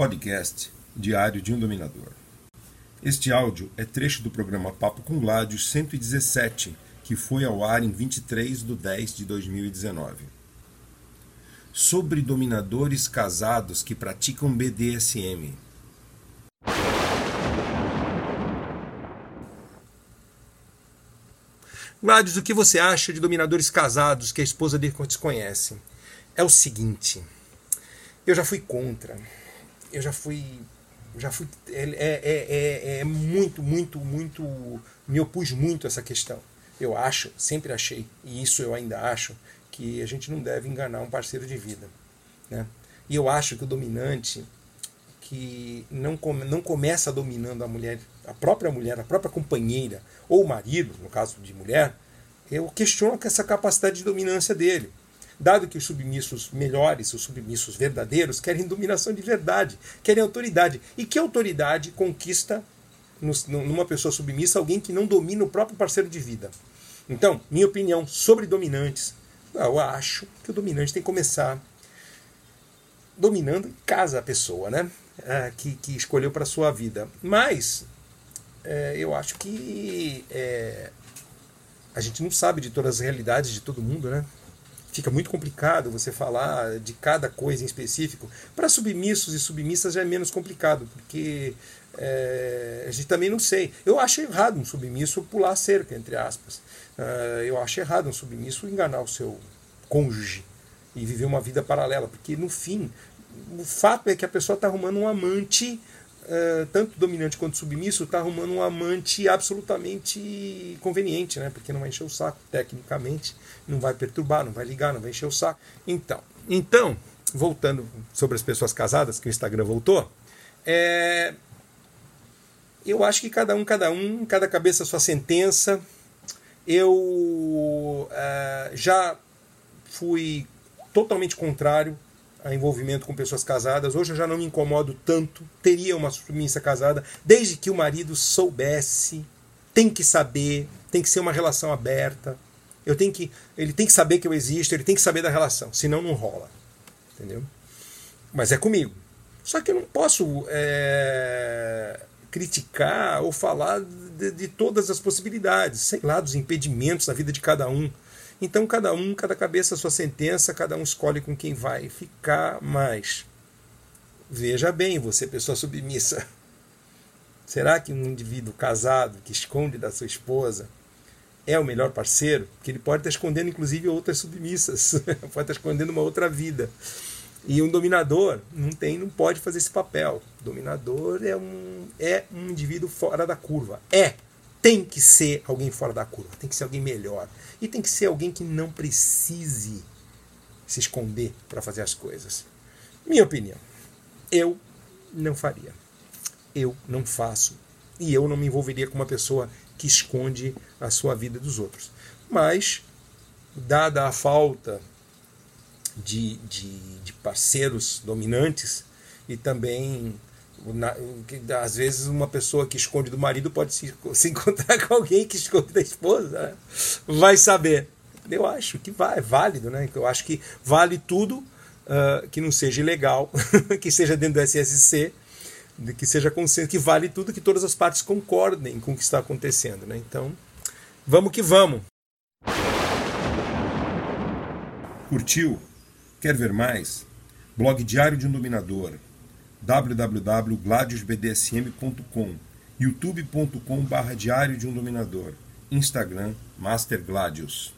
Podcast Diário de um Dominador. Este áudio é trecho do programa Papo com Gládios 117, que foi ao ar em 23 de 10 de 2019. Sobre dominadores casados que praticam BDSM. Gládios, o que você acha de dominadores casados que a esposa desconhece? É o seguinte, eu já fui contra. Eu já fui. Já fui. É, é, é, é muito, muito, muito. Me opus muito a essa questão. Eu acho, sempre achei, e isso eu ainda acho, que a gente não deve enganar um parceiro de vida. Né? E eu acho que o dominante que não, come, não começa dominando a mulher, a própria mulher, a própria companheira, ou o marido, no caso de mulher, eu questiono essa capacidade de dominância dele. Dado que os submissos melhores, os submissos verdadeiros, querem dominação de verdade, querem autoridade. E que autoridade conquista numa pessoa submissa alguém que não domina o próprio parceiro de vida? Então, minha opinião sobre dominantes, eu acho que o dominante tem que começar dominando em casa a pessoa, né? É, que, que escolheu para sua vida. Mas é, eu acho que é, a gente não sabe de todas as realidades de todo mundo, né? Fica muito complicado você falar de cada coisa em específico. Para submissos e submissas já é menos complicado, porque é, a gente também não sei. Eu acho errado um submisso pular cerca, entre aspas. Uh, eu acho errado um submisso enganar o seu cônjuge e viver uma vida paralela, porque no fim, o fato é que a pessoa está arrumando um amante uh, tanto dominante quanto submisso, está arrumando um amante absolutamente conveniente, né? Porque não vai encher o saco, tecnicamente, não vai perturbar, não vai ligar, não vai encher o saco. Então, então voltando sobre as pessoas casadas, que o Instagram voltou, é, eu acho que cada um, cada um, cada cabeça sua sentença. Eu uh, já fui totalmente contrário a envolvimento com pessoas casadas. Hoje eu já não me incomodo tanto. Teria uma submissa casada, desde que o marido soubesse. Tem que saber, tem que ser uma relação aberta. Eu tenho que, ele tem que saber que eu existo, ele tem que saber da relação, senão não rola. Entendeu? Mas é comigo. Só que eu não posso é, criticar ou falar de, de todas as possibilidades, sei lá, dos impedimentos na vida de cada um. Então, cada um, cada cabeça sua sentença, cada um escolhe com quem vai ficar mais. Veja bem, você, pessoa submissa. Será que um indivíduo casado que esconde da sua esposa é o melhor parceiro? Porque ele pode estar escondendo, inclusive, outras submissas, pode estar escondendo uma outra vida. E um dominador não tem, não pode fazer esse papel. O dominador é um, é um indivíduo fora da curva. É tem que ser alguém fora da curva, tem que ser alguém melhor. E tem que ser alguém que não precise se esconder para fazer as coisas. Minha opinião, eu não faria. Eu não faço. E eu não me envolveria com uma pessoa que esconde a sua vida dos outros. Mas, dada a falta de, de, de parceiros dominantes e também na, às vezes uma pessoa que esconde do marido pode se, se encontrar com alguém que esconde da esposa, né? vai saber. Eu acho que vai, é válido, né? Eu acho que vale tudo uh, que não seja ilegal, que seja dentro do SSC, que seja consciente, que vale tudo que todas as partes concordem com o que está acontecendo, né? Então, vamos que vamos. Curtiu? Quer ver mais? Blog Diário de um Dominador www.gladiusbdsm.com, youtube.com barra Diário de um Dominador, Instagram Master Gladius.